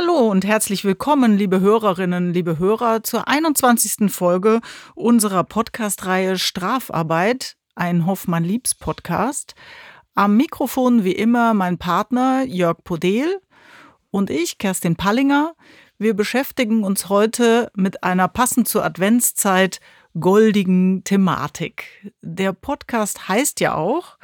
Hallo und herzlich willkommen, liebe Hörerinnen, liebe Hörer, zur 21. Folge unserer Podcast-Reihe Strafarbeit, ein Hoffmann-Liebs-Podcast. Am Mikrofon wie immer mein Partner Jörg Podel und ich, Kerstin Pallinger. Wir beschäftigen uns heute mit einer passend zur Adventszeit goldigen Thematik. Der Podcast heißt ja auch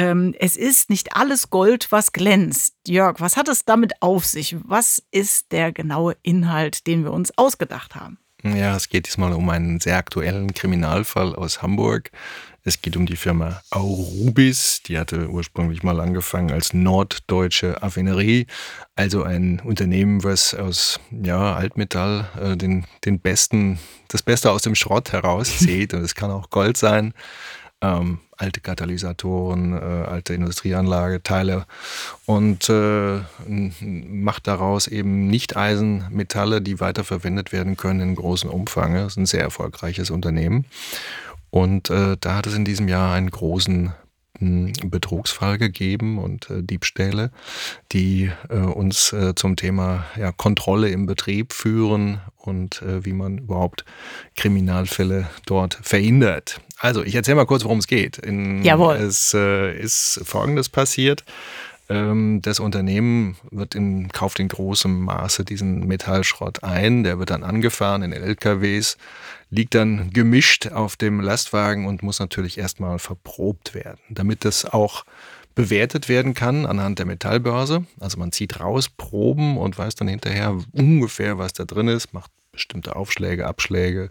ähm, es ist nicht alles Gold, was glänzt. Jörg, was hat es damit auf sich? Was ist der genaue Inhalt, den wir uns ausgedacht haben? Ja, es geht diesmal um einen sehr aktuellen Kriminalfall aus Hamburg. Es geht um die Firma Aurubis. Die hatte ursprünglich mal angefangen als Norddeutsche Affinerie, also ein Unternehmen, was aus ja, Altmetall äh, den, den besten, das Beste aus dem Schrott herauszieht. Und es kann auch Gold sein ähm, alte Katalysatoren, äh, alte Industrieanlage, Teile und äh, macht daraus eben Nicht-Eisenmetalle, die weiterverwendet werden können in großem Umfang. Das ist ein sehr erfolgreiches Unternehmen. Und äh, da hat es in diesem Jahr einen großen Betrugsfall gegeben und äh, Diebstähle, die äh, uns äh, zum Thema ja, Kontrolle im Betrieb führen und wie man überhaupt Kriminalfälle dort verhindert. Also, ich erzähle mal kurz, worum es geht. In, Jawohl. Es ist Folgendes passiert. Ähm, das Unternehmen wird in, kauft in großem Maße diesen Metallschrott ein. Der wird dann angefahren in LKWs liegt dann gemischt auf dem Lastwagen und muss natürlich erstmal verprobt werden, damit das auch bewertet werden kann anhand der Metallbörse. Also man zieht raus Proben und weiß dann hinterher ungefähr, was da drin ist, macht bestimmte Aufschläge, Abschläge,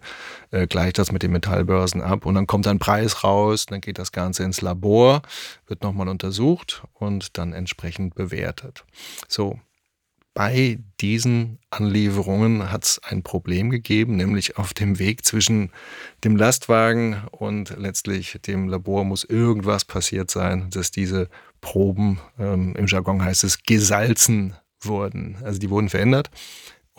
äh, gleicht das mit den Metallbörsen ab und dann kommt ein Preis raus, dann geht das Ganze ins Labor, wird nochmal untersucht und dann entsprechend bewertet. So, bei diesen Anlieferungen hat es ein Problem gegeben, nämlich auf dem Weg zwischen dem Lastwagen und letztlich dem Labor muss irgendwas passiert sein, dass diese Proben, ähm, im Jargon heißt es, gesalzen wurden. Also die wurden verändert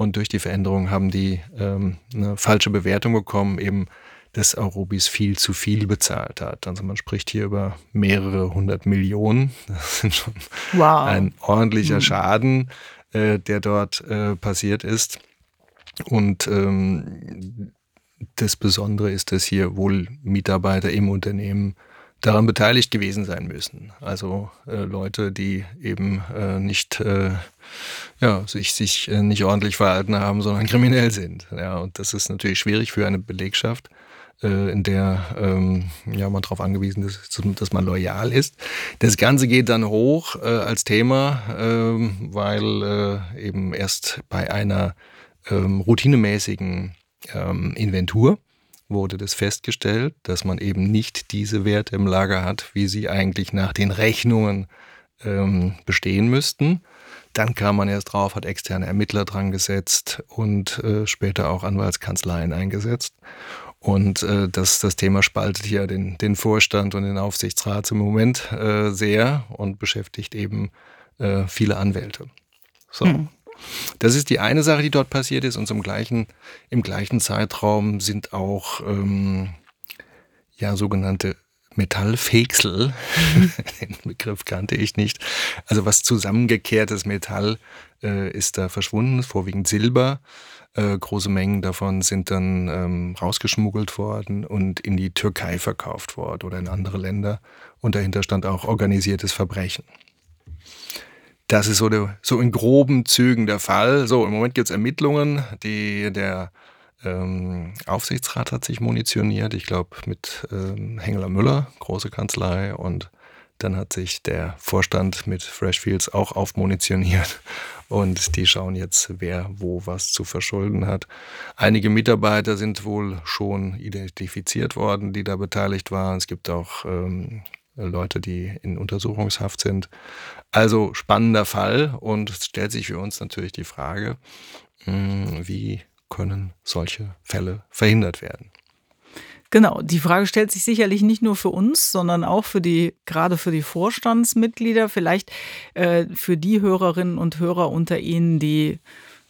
und durch die Veränderung haben die ähm, eine falsche Bewertung bekommen, eben dass Aurobis viel zu viel bezahlt hat. Also man spricht hier über mehrere hundert Millionen. Das ist schon wow. ein ordentlicher mhm. Schaden äh, der dort äh, passiert ist. Und ähm, das Besondere ist, dass hier wohl Mitarbeiter im Unternehmen daran beteiligt gewesen sein müssen. Also äh, Leute, die eben äh, nicht äh, ja, sich, sich äh, nicht ordentlich verhalten haben, sondern kriminell sind. Ja, und das ist natürlich schwierig für eine Belegschaft, äh, in der ähm, ja, man darauf angewiesen ist, dass man loyal ist. Das Ganze geht dann hoch äh, als Thema, äh, weil eben erst bei einer ähm, routinemäßigen ähm, Inventur wurde das festgestellt, dass man eben nicht diese Werte im Lager hat, wie sie eigentlich nach den Rechnungen ähm, bestehen müssten. Dann kam man erst drauf, hat externe Ermittler dran gesetzt und äh, später auch Anwaltskanzleien eingesetzt. Und äh, das, das Thema spaltet ja den, den Vorstand und den Aufsichtsrat im Moment äh, sehr und beschäftigt eben äh, viele Anwälte. So. Mhm. Das ist die eine Sache, die dort passiert ist. Und zum gleichen, im gleichen Zeitraum sind auch ähm, ja, sogenannte Metallfäksel, mhm. den Begriff kannte ich nicht. Also was zusammengekehrtes Metall äh, ist da verschwunden, vorwiegend Silber. Äh, große Mengen davon sind dann ähm, rausgeschmuggelt worden und in die Türkei verkauft worden oder in andere Länder. Und dahinter stand auch organisiertes Verbrechen. Das ist so, der, so in groben Zügen der Fall. So, im Moment gibt es Ermittlungen. Die, der ähm, Aufsichtsrat hat sich munitioniert, ich glaube mit ähm, Hengeler Müller, große Kanzlei, und dann hat sich der Vorstand mit Freshfields auch aufmunitioniert und die schauen jetzt, wer wo was zu verschulden hat. Einige Mitarbeiter sind wohl schon identifiziert worden, die da beteiligt waren. Es gibt auch ähm, Leute, die in Untersuchungshaft sind. Also spannender Fall und stellt sich für uns natürlich die Frage, hm, wie können solche Fälle verhindert werden? Genau, die Frage stellt sich sicherlich nicht nur für uns, sondern auch für die, gerade für die Vorstandsmitglieder, vielleicht äh, für die Hörerinnen und Hörer unter Ihnen, die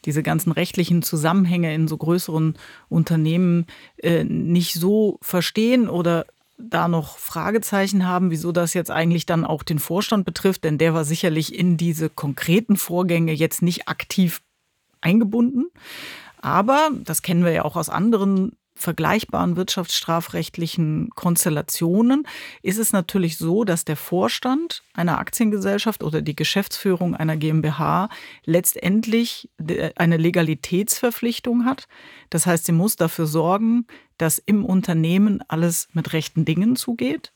diese ganzen rechtlichen Zusammenhänge in so größeren Unternehmen äh, nicht so verstehen oder da noch Fragezeichen haben, wieso das jetzt eigentlich dann auch den Vorstand betrifft, denn der war sicherlich in diese konkreten Vorgänge jetzt nicht aktiv eingebunden. Aber, das kennen wir ja auch aus anderen vergleichbaren wirtschaftsstrafrechtlichen Konstellationen ist es natürlich so, dass der Vorstand einer Aktiengesellschaft oder die Geschäftsführung einer GmbH letztendlich eine Legalitätsverpflichtung hat. Das heißt, sie muss dafür sorgen, dass im Unternehmen alles mit rechten Dingen zugeht.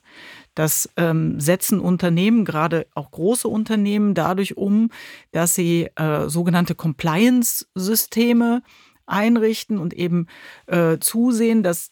Das ähm, setzen Unternehmen, gerade auch große Unternehmen, dadurch um, dass sie äh, sogenannte Compliance-Systeme einrichten und eben äh, zusehen, dass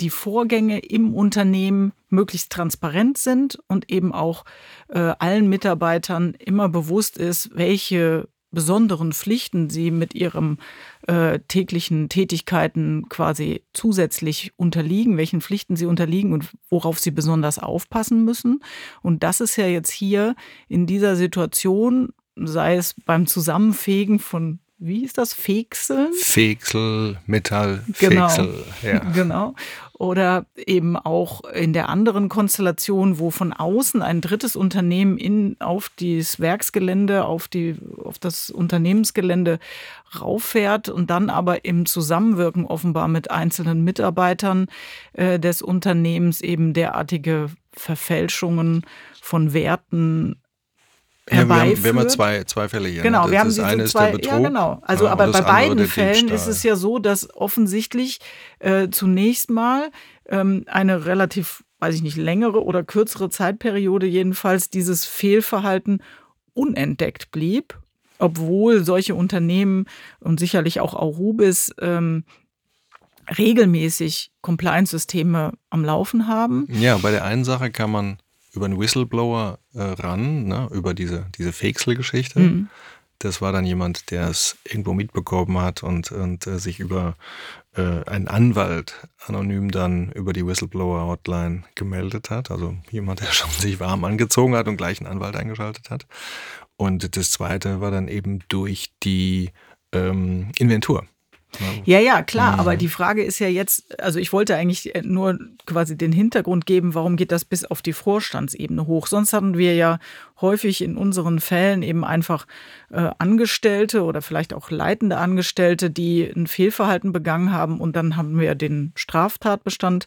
die Vorgänge im Unternehmen möglichst transparent sind und eben auch äh, allen Mitarbeitern immer bewusst ist, welche besonderen Pflichten sie mit ihren äh, täglichen Tätigkeiten quasi zusätzlich unterliegen, welchen Pflichten sie unterliegen und worauf sie besonders aufpassen müssen. Und das ist ja jetzt hier in dieser Situation, sei es beim Zusammenfegen von wie ist das? Fekseln? Feksel, Metall, genau. Feksel, ja. Genau. Oder eben auch in der anderen Konstellation, wo von außen ein drittes Unternehmen in, auf das Werksgelände, auf, die, auf das Unternehmensgelände rauffährt und dann aber im Zusammenwirken offenbar mit einzelnen Mitarbeitern äh, des Unternehmens eben derartige Verfälschungen von Werten ja, wir, haben, wir haben zwei, zwei Fälle hier. Genau, ne? wir haben eine zwei, ja genau. Also ja, aber bei beiden Fällen ist es ja so, dass offensichtlich äh, zunächst mal ähm, eine relativ, weiß ich nicht, längere oder kürzere Zeitperiode jedenfalls dieses Fehlverhalten unentdeckt blieb, obwohl solche Unternehmen und sicherlich auch Aurubis ähm, regelmäßig Compliance-Systeme am Laufen haben. Ja, bei der einen Sache kann man über einen Whistleblower äh, ran, ne, über diese, diese Fexel-Geschichte. Mhm. Das war dann jemand, der es irgendwo mitbekommen hat und, und äh, sich über äh, einen Anwalt anonym dann über die Whistleblower-Hotline gemeldet hat. Also jemand, der schon sich warm angezogen hat und gleich einen Anwalt eingeschaltet hat. Und das zweite war dann eben durch die ähm, Inventur. Ja, ja, klar, mhm. aber die Frage ist ja jetzt, also ich wollte eigentlich nur quasi den Hintergrund geben, warum geht das bis auf die Vorstandsebene hoch? Sonst hatten wir ja häufig in unseren Fällen eben einfach äh, Angestellte oder vielleicht auch leitende Angestellte, die ein Fehlverhalten begangen haben und dann haben wir den Straftatbestand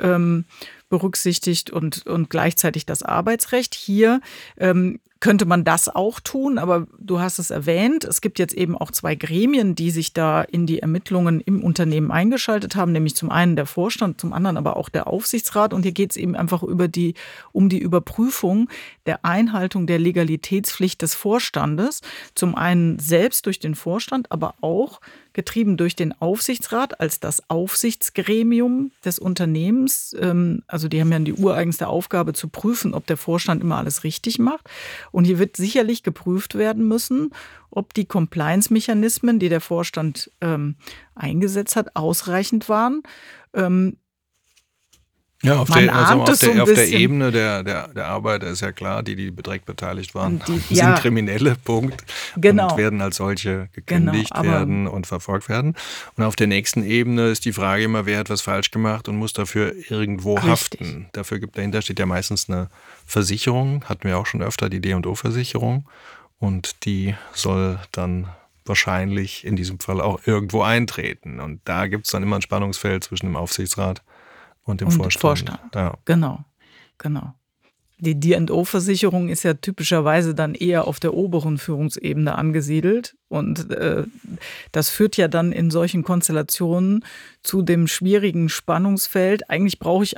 ähm, berücksichtigt und, und gleichzeitig das Arbeitsrecht. Hier ähm, könnte man das auch tun, aber du hast es erwähnt, es gibt jetzt eben auch zwei Gremien, die sich da in die Ermittlungen im Unternehmen eingeschaltet haben, nämlich zum einen der Vorstand, zum anderen aber auch der Aufsichtsrat. Und hier geht es eben einfach über die, um die Überprüfung der Einhaltung der Legalitätspflicht des Vorstandes. Zum einen selbst durch den Vorstand, aber auch getrieben durch den Aufsichtsrat als das Aufsichtsgremium des Unternehmens. Ähm, also die haben ja die ureigenste Aufgabe zu prüfen, ob der Vorstand immer alles richtig macht. Und hier wird sicherlich geprüft werden müssen, ob die Compliance-Mechanismen, die der Vorstand ähm, eingesetzt hat, ausreichend waren. Ähm, ja, auf, der, also auf, der, auf der, Ebene der, der, der Arbeiter ist ja klar, die, die direkt beteiligt waren, die, sind ja, Kriminelle, Punkt. Genau. Und werden als solche gekündigt genau, werden und verfolgt werden. Und auf der nächsten Ebene ist die Frage immer, wer hat was falsch gemacht und muss dafür irgendwo richtig. haften. Dafür gibt dahinter steht ja meistens eine Versicherung, hatten wir auch schon öfter, die D&O-Versicherung. Und die soll dann wahrscheinlich in diesem Fall auch irgendwo eintreten. Und da gibt es dann immer ein Spannungsfeld zwischen dem Aufsichtsrat und dem und Vorstand. Vorstand. Ja. Genau, genau. Die D&O-Versicherung ist ja typischerweise dann eher auf der oberen Führungsebene angesiedelt. Und äh, das führt ja dann in solchen Konstellationen zu dem schwierigen Spannungsfeld. Eigentlich brauche ich,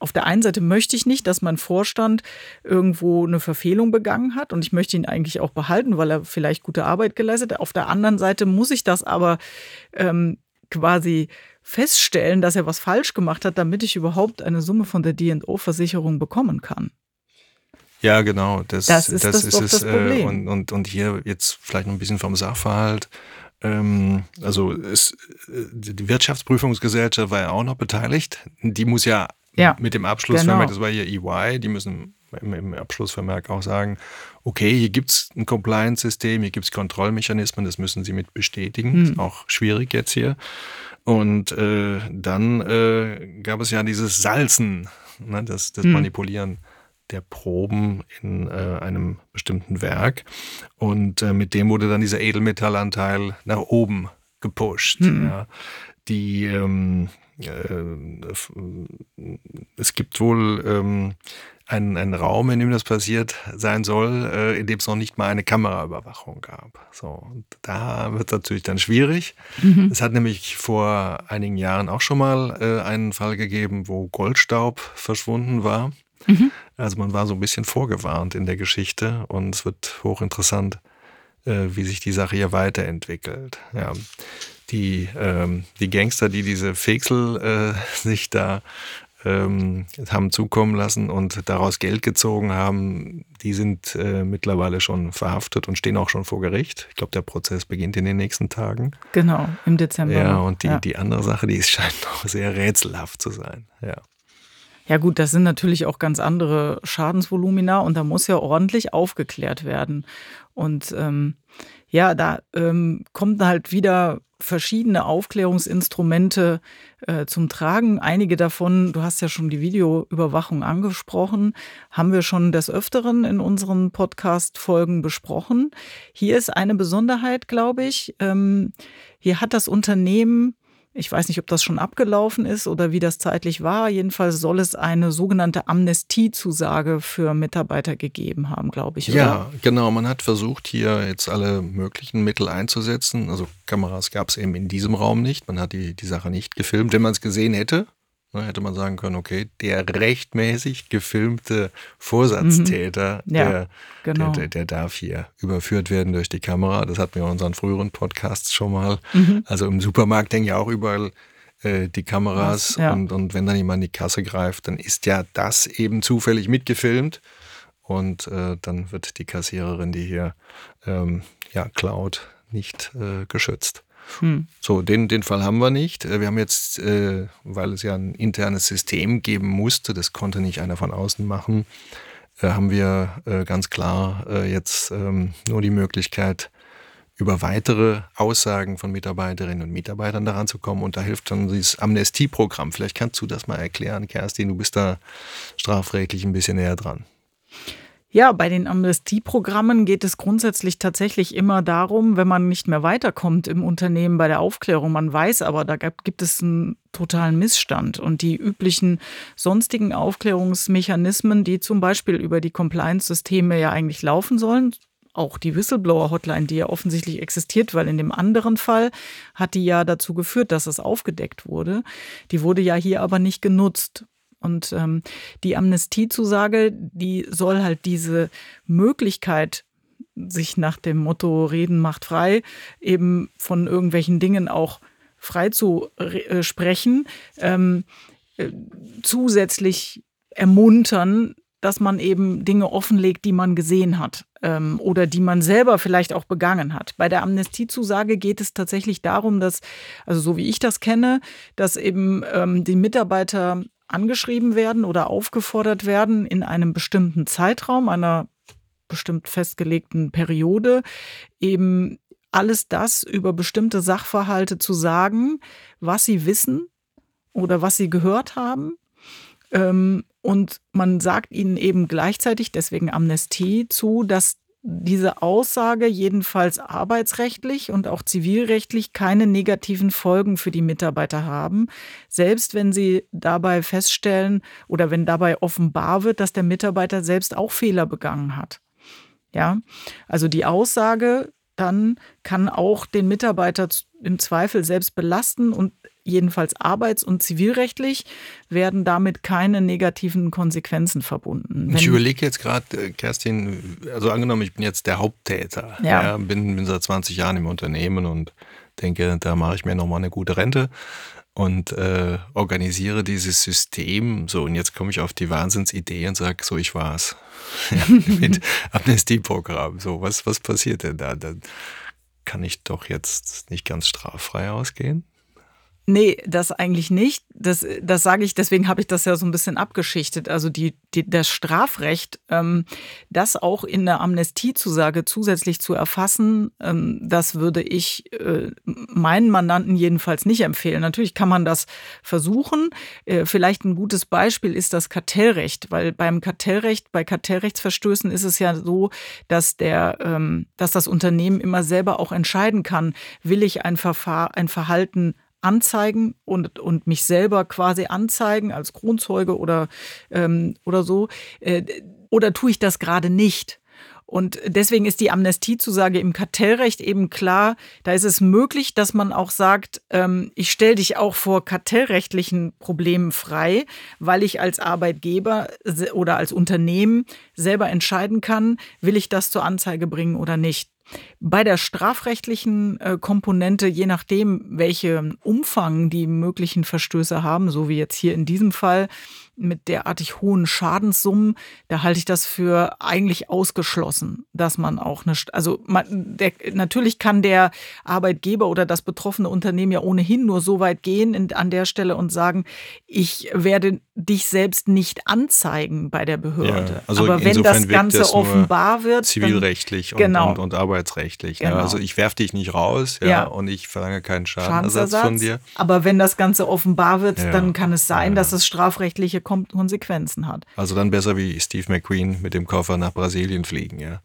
auf der einen Seite möchte ich nicht, dass mein Vorstand irgendwo eine Verfehlung begangen hat. Und ich möchte ihn eigentlich auch behalten, weil er vielleicht gute Arbeit geleistet hat. Auf der anderen Seite muss ich das aber ähm, quasi feststellen, dass er was falsch gemacht hat, damit ich überhaupt eine Summe von der D&O-Versicherung bekommen kann. Ja, genau. Das, das ist, das, das ist es. Problem. Und, und, und hier jetzt vielleicht noch ein bisschen vom Sachverhalt. Ähm, also es, die Wirtschaftsprüfungsgesellschaft war ja auch noch beteiligt. Die muss ja, ja mit dem Abschlussvermerk, genau. das war hier EY, die müssen im, im Abschlussvermerk auch sagen, okay, hier gibt es ein Compliance-System, hier gibt es Kontrollmechanismen, das müssen sie mit bestätigen. Hm. Ist auch schwierig jetzt hier. Und äh, dann äh, gab es ja dieses Salzen, ne, das, das hm. Manipulieren der Proben in äh, einem bestimmten Werk. Und äh, mit dem wurde dann dieser Edelmetallanteil nach oben gepusht. Mhm. Ja. Die ähm, äh, es gibt wohl ähm, einen, einen Raum, in dem das passiert sein soll, äh, in dem es noch nicht mal eine Kameraüberwachung gab. So, da wird es natürlich dann schwierig. Mhm. Es hat nämlich vor einigen Jahren auch schon mal äh, einen Fall gegeben, wo Goldstaub verschwunden war. Mhm. Also man war so ein bisschen vorgewarnt in der Geschichte und es wird hochinteressant, äh, wie sich die Sache hier weiterentwickelt. Ja die, ähm, die Gangster, die diese Feksel äh, sich da ähm, haben zukommen lassen und daraus Geld gezogen haben, die sind äh, mittlerweile schon verhaftet und stehen auch schon vor Gericht. Ich glaube, der Prozess beginnt in den nächsten Tagen. Genau, im Dezember. Ja, und die, ja. die andere Sache, die scheint noch sehr rätselhaft zu sein. Ja. Ja gut, das sind natürlich auch ganz andere Schadensvolumina und da muss ja ordentlich aufgeklärt werden. Und ähm, ja, da ähm, kommt halt wieder verschiedene Aufklärungsinstrumente äh, zum Tragen. Einige davon, du hast ja schon die Videoüberwachung angesprochen, haben wir schon des Öfteren in unseren Podcast-Folgen besprochen. Hier ist eine Besonderheit, glaube ich. Ähm, hier hat das Unternehmen ich weiß nicht, ob das schon abgelaufen ist oder wie das zeitlich war. Jedenfalls soll es eine sogenannte Amnestiezusage für Mitarbeiter gegeben haben, glaube ich. Oder? Ja, genau. Man hat versucht, hier jetzt alle möglichen Mittel einzusetzen. Also Kameras gab es eben in diesem Raum nicht. Man hat die, die Sache nicht gefilmt. Wenn man es gesehen hätte, hätte man sagen können, okay, der rechtmäßig gefilmte Vorsatztäter, mhm. ja, der, genau. der, der, darf hier überführt werden durch die Kamera. Das hatten wir in unseren früheren Podcasts schon mal. Mhm. Also im Supermarkt hängen ja auch überall äh, die Kameras ja. und, und wenn dann jemand in die Kasse greift, dann ist ja das eben zufällig mitgefilmt. Und äh, dann wird die Kassiererin, die hier ähm, ja, klaut, nicht äh, geschützt. Hm. So, den, den Fall haben wir nicht. Äh, wir haben jetzt, äh, weil es ja ein internes System geben musste, das konnte nicht einer von außen machen, äh, haben wir äh, ganz klar äh, jetzt ähm, nur die Möglichkeit, über weitere Aussagen von Mitarbeiterinnen und Mitarbeitern daran zu kommen. Und da hilft dann dieses Amnestieprogramm. Vielleicht kannst du das mal erklären, Kerstin. Du bist da strafrechtlich ein bisschen näher dran. Ja, bei den Amnestieprogrammen geht es grundsätzlich tatsächlich immer darum, wenn man nicht mehr weiterkommt im Unternehmen bei der Aufklärung. Man weiß aber, da gibt es einen totalen Missstand. Und die üblichen sonstigen Aufklärungsmechanismen, die zum Beispiel über die Compliance-Systeme ja eigentlich laufen sollen, auch die Whistleblower-Hotline, die ja offensichtlich existiert, weil in dem anderen Fall hat die ja dazu geführt, dass es aufgedeckt wurde. Die wurde ja hier aber nicht genutzt. Und ähm, die Amnestiezusage, die soll halt diese Möglichkeit, sich nach dem Motto Reden macht frei, eben von irgendwelchen Dingen auch frei zu äh, sprechen, ähm, äh, zusätzlich ermuntern, dass man eben Dinge offenlegt, die man gesehen hat ähm, oder die man selber vielleicht auch begangen hat. Bei der Amnestiezusage geht es tatsächlich darum, dass, also so wie ich das kenne, dass eben ähm, die Mitarbeiter angeschrieben werden oder aufgefordert werden, in einem bestimmten Zeitraum, einer bestimmt festgelegten Periode, eben alles das über bestimmte Sachverhalte zu sagen, was sie wissen oder was sie gehört haben. Ähm, und man sagt ihnen eben gleichzeitig, deswegen Amnestie zu, dass diese Aussage jedenfalls arbeitsrechtlich und auch zivilrechtlich keine negativen Folgen für die Mitarbeiter haben, selbst wenn sie dabei feststellen oder wenn dabei offenbar wird, dass der Mitarbeiter selbst auch Fehler begangen hat. Ja, also die Aussage dann kann auch den Mitarbeiter im Zweifel selbst belasten und jedenfalls arbeits- und zivilrechtlich werden damit keine negativen Konsequenzen verbunden. Wenn ich überlege jetzt gerade, äh, Kerstin, also angenommen, ich bin jetzt der Haupttäter, ja. ja bin, bin, seit 20 Jahren im Unternehmen und denke, da mache ich mir nochmal eine gute Rente und äh, organisiere dieses System. So, und jetzt komme ich auf die Wahnsinnsidee und sage, so, ich war's. ja, mit Amnestieprogramm. So, was, was passiert denn da? Da kann ich doch jetzt nicht ganz straffrei ausgehen. Nee, das eigentlich nicht. Das, das sage ich, deswegen habe ich das ja so ein bisschen abgeschichtet. Also die, die, das Strafrecht, ähm, das auch in der Amnestiezusage zusätzlich zu erfassen, ähm, das würde ich äh, meinen Mandanten jedenfalls nicht empfehlen. Natürlich kann man das versuchen. Äh, vielleicht ein gutes Beispiel ist das Kartellrecht, weil beim Kartellrecht, bei Kartellrechtsverstößen ist es ja so, dass der, ähm, dass das Unternehmen immer selber auch entscheiden kann, will ich ein Verfahren, ein Verhalten anzeigen und, und mich selber quasi anzeigen als Kronzeuge oder, ähm, oder so? Äh, oder tue ich das gerade nicht? Und deswegen ist die Amnestiezusage im Kartellrecht eben klar, da ist es möglich, dass man auch sagt, ähm, ich stelle dich auch vor kartellrechtlichen Problemen frei, weil ich als Arbeitgeber oder als Unternehmen selber entscheiden kann, will ich das zur Anzeige bringen oder nicht. Bei der strafrechtlichen äh, Komponente, je nachdem, welchen Umfang die möglichen Verstöße haben, so wie jetzt hier in diesem Fall, mit derartig hohen Schadenssummen, da halte ich das für eigentlich ausgeschlossen, dass man auch eine, also man, der, natürlich kann der Arbeitgeber oder das betroffene Unternehmen ja ohnehin nur so weit gehen in, an der Stelle und sagen, ich werde dich selbst nicht anzeigen bei der Behörde. Ja, also Aber wenn das Ganze das offenbar wird. Zivilrechtlich dann, genau. und, und, arbeitsrechtlich. Ne? Genau. Also ich werfe dich nicht raus ja, ja, und ich verlange keinen Schadenersatz von dir. Aber wenn das Ganze offenbar wird, dann kann es sein, dass es strafrechtliche Konsequenzen hat. Also dann besser wie Steve McQueen mit dem Koffer nach Brasilien fliegen, ja.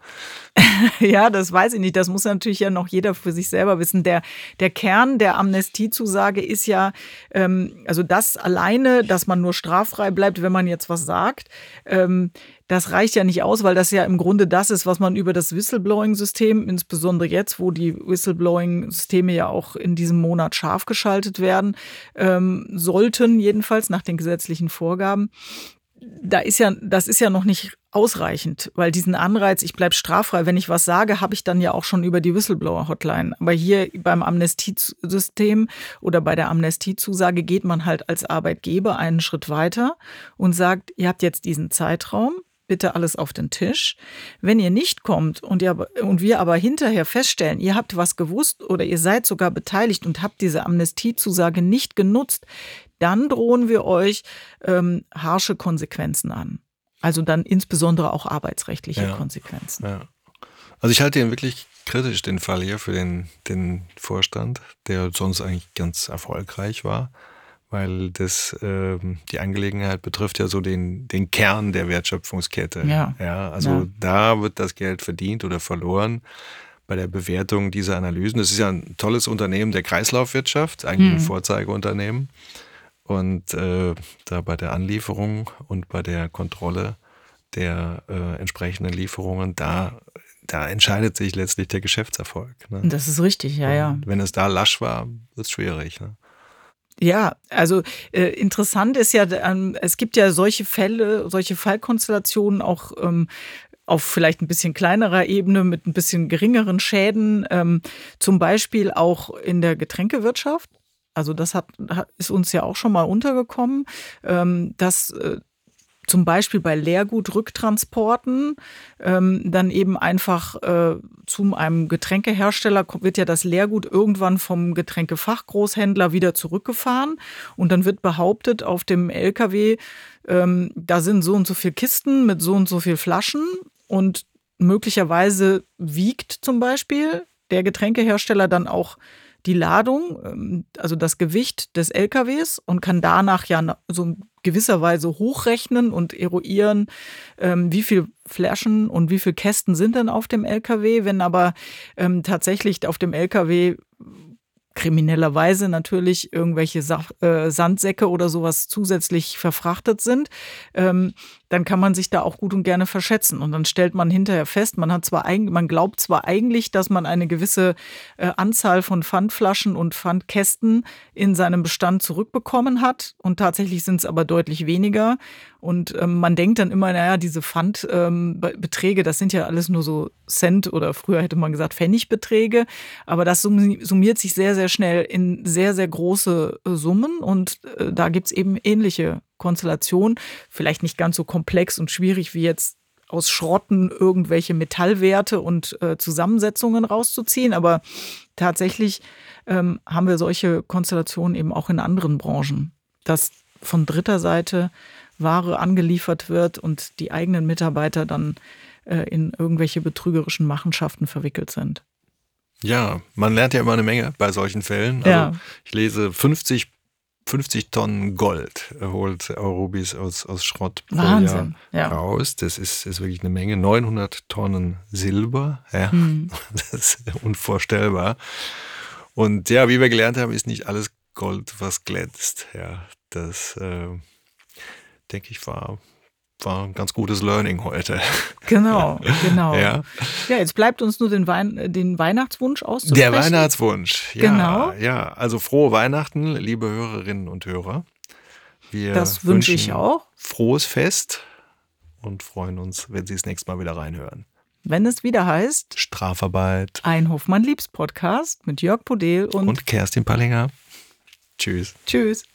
ja, das weiß ich nicht. Das muss natürlich ja noch jeder für sich selber wissen. Der, der Kern der Amnestiezusage ist ja, ähm, also das alleine, dass man nur straffrei bleibt, wenn man jetzt was sagt. Ähm, das reicht ja nicht aus, weil das ja im Grunde das ist, was man über das Whistleblowing-System, insbesondere jetzt, wo die Whistleblowing-Systeme ja auch in diesem Monat scharf geschaltet werden, ähm, sollten, jedenfalls nach den gesetzlichen Vorgaben. Da ist ja, das ist ja noch nicht ausreichend, weil diesen Anreiz, ich bleibe straffrei, wenn ich was sage, habe ich dann ja auch schon über die Whistleblower-Hotline. Aber hier beim Amnestiesystem oder bei der Amnestiezusage geht man halt als Arbeitgeber einen Schritt weiter und sagt, ihr habt jetzt diesen Zeitraum, bitte alles auf den Tisch. Wenn ihr nicht kommt und, ihr, und wir aber hinterher feststellen, ihr habt was gewusst oder ihr seid sogar beteiligt und habt diese Amnestiezusage nicht genutzt, dann drohen wir euch ähm, harsche Konsequenzen an. Also dann insbesondere auch arbeitsrechtliche ja, Konsequenzen. Ja. Also ich halte ihn wirklich kritisch, den Fall hier für den, den Vorstand, der sonst eigentlich ganz erfolgreich war weil das äh, die Angelegenheit betrifft ja so den, den Kern der Wertschöpfungskette. Ja. ja also ja. da wird das Geld verdient oder verloren bei der Bewertung dieser Analysen. Das ist ja ein tolles Unternehmen der Kreislaufwirtschaft, eigentlich hm. ein Vorzeigeunternehmen. Und äh, da bei der Anlieferung und bei der Kontrolle der äh, entsprechenden Lieferungen, da, da entscheidet sich letztlich der Geschäftserfolg. Ne? Das ist richtig, ja, ja. wenn es da lasch war, wird es schwierig. Ne? Ja, also äh, interessant ist ja, ähm, es gibt ja solche Fälle, solche Fallkonstellationen auch ähm, auf vielleicht ein bisschen kleinerer Ebene mit ein bisschen geringeren Schäden, ähm, zum Beispiel auch in der Getränkewirtschaft. Also das hat, ist uns ja auch schon mal untergekommen, ähm, dass äh, zum Beispiel bei Leergutrücktransporten ähm, dann eben einfach äh, zu einem Getränkehersteller wird ja das Leergut irgendwann vom Getränkefachgroßhändler wieder zurückgefahren und dann wird behauptet auf dem LKW, ähm, da sind so und so viele Kisten mit so und so viel Flaschen und möglicherweise wiegt zum Beispiel der Getränkehersteller dann auch die Ladung, ähm, also das Gewicht des LKWs und kann danach ja so gewisserweise hochrechnen und eruieren, ähm, wie viel Flaschen und wie viel Kästen sind denn auf dem LKW. Wenn aber ähm, tatsächlich auf dem LKW kriminellerweise natürlich irgendwelche äh, Sandsäcke oder sowas zusätzlich verfrachtet sind, dann kann man sich da auch gut und gerne verschätzen. Und dann stellt man hinterher fest, man hat zwar eigentlich, man glaubt zwar eigentlich, dass man eine gewisse äh, Anzahl von Pfandflaschen und Pfandkästen in seinem Bestand zurückbekommen hat. Und tatsächlich sind es aber deutlich weniger. Und ähm, man denkt dann immer, naja, diese Pfandbeträge, ähm, das sind ja alles nur so Cent oder früher hätte man gesagt Pfennigbeträge. Aber das summiert sich sehr, sehr schnell in sehr, sehr große äh, Summen. Und äh, da gibt's eben ähnliche Konstellation, vielleicht nicht ganz so komplex und schwierig wie jetzt aus Schrotten irgendwelche Metallwerte und äh, Zusammensetzungen rauszuziehen. Aber tatsächlich ähm, haben wir solche Konstellationen eben auch in anderen Branchen, dass von dritter Seite Ware angeliefert wird und die eigenen Mitarbeiter dann äh, in irgendwelche betrügerischen Machenschaften verwickelt sind. Ja, man lernt ja immer eine Menge bei solchen Fällen. Also Ja. ich lese 50, 50 Tonnen Gold holt Eurobis aus, aus Schrott pro Wahnsinn, Jahr ja. raus. Das ist, ist wirklich eine Menge. 900 Tonnen Silber, ja, Hm. das ist unvorstellbar. Und ja, wie wir gelernt haben, ist nicht alles Gold, was glänzt. Ja, das äh, denke ich war, war ein ganz gutes Learning heute. Genau, genau. Ja. Ja, jetzt bleibt uns nur den, Wein den Weihnachtswunsch auszusprechen. Der Weihnachtswunsch. Ja, Genau. Ja, also frohe Weihnachten, liebe Hörerinnen und Hörer. Wir Das wünsche ich auch. Frohes Fest und freuen uns, wenn Sie das nächste Mal wieder reinhören. Wenn es wieder heißt, Strafarbeit ein Hofmann Liebs Podcast mit Jörg Podel und, und Kerstin Pallinger. Tschüss. Tschüss.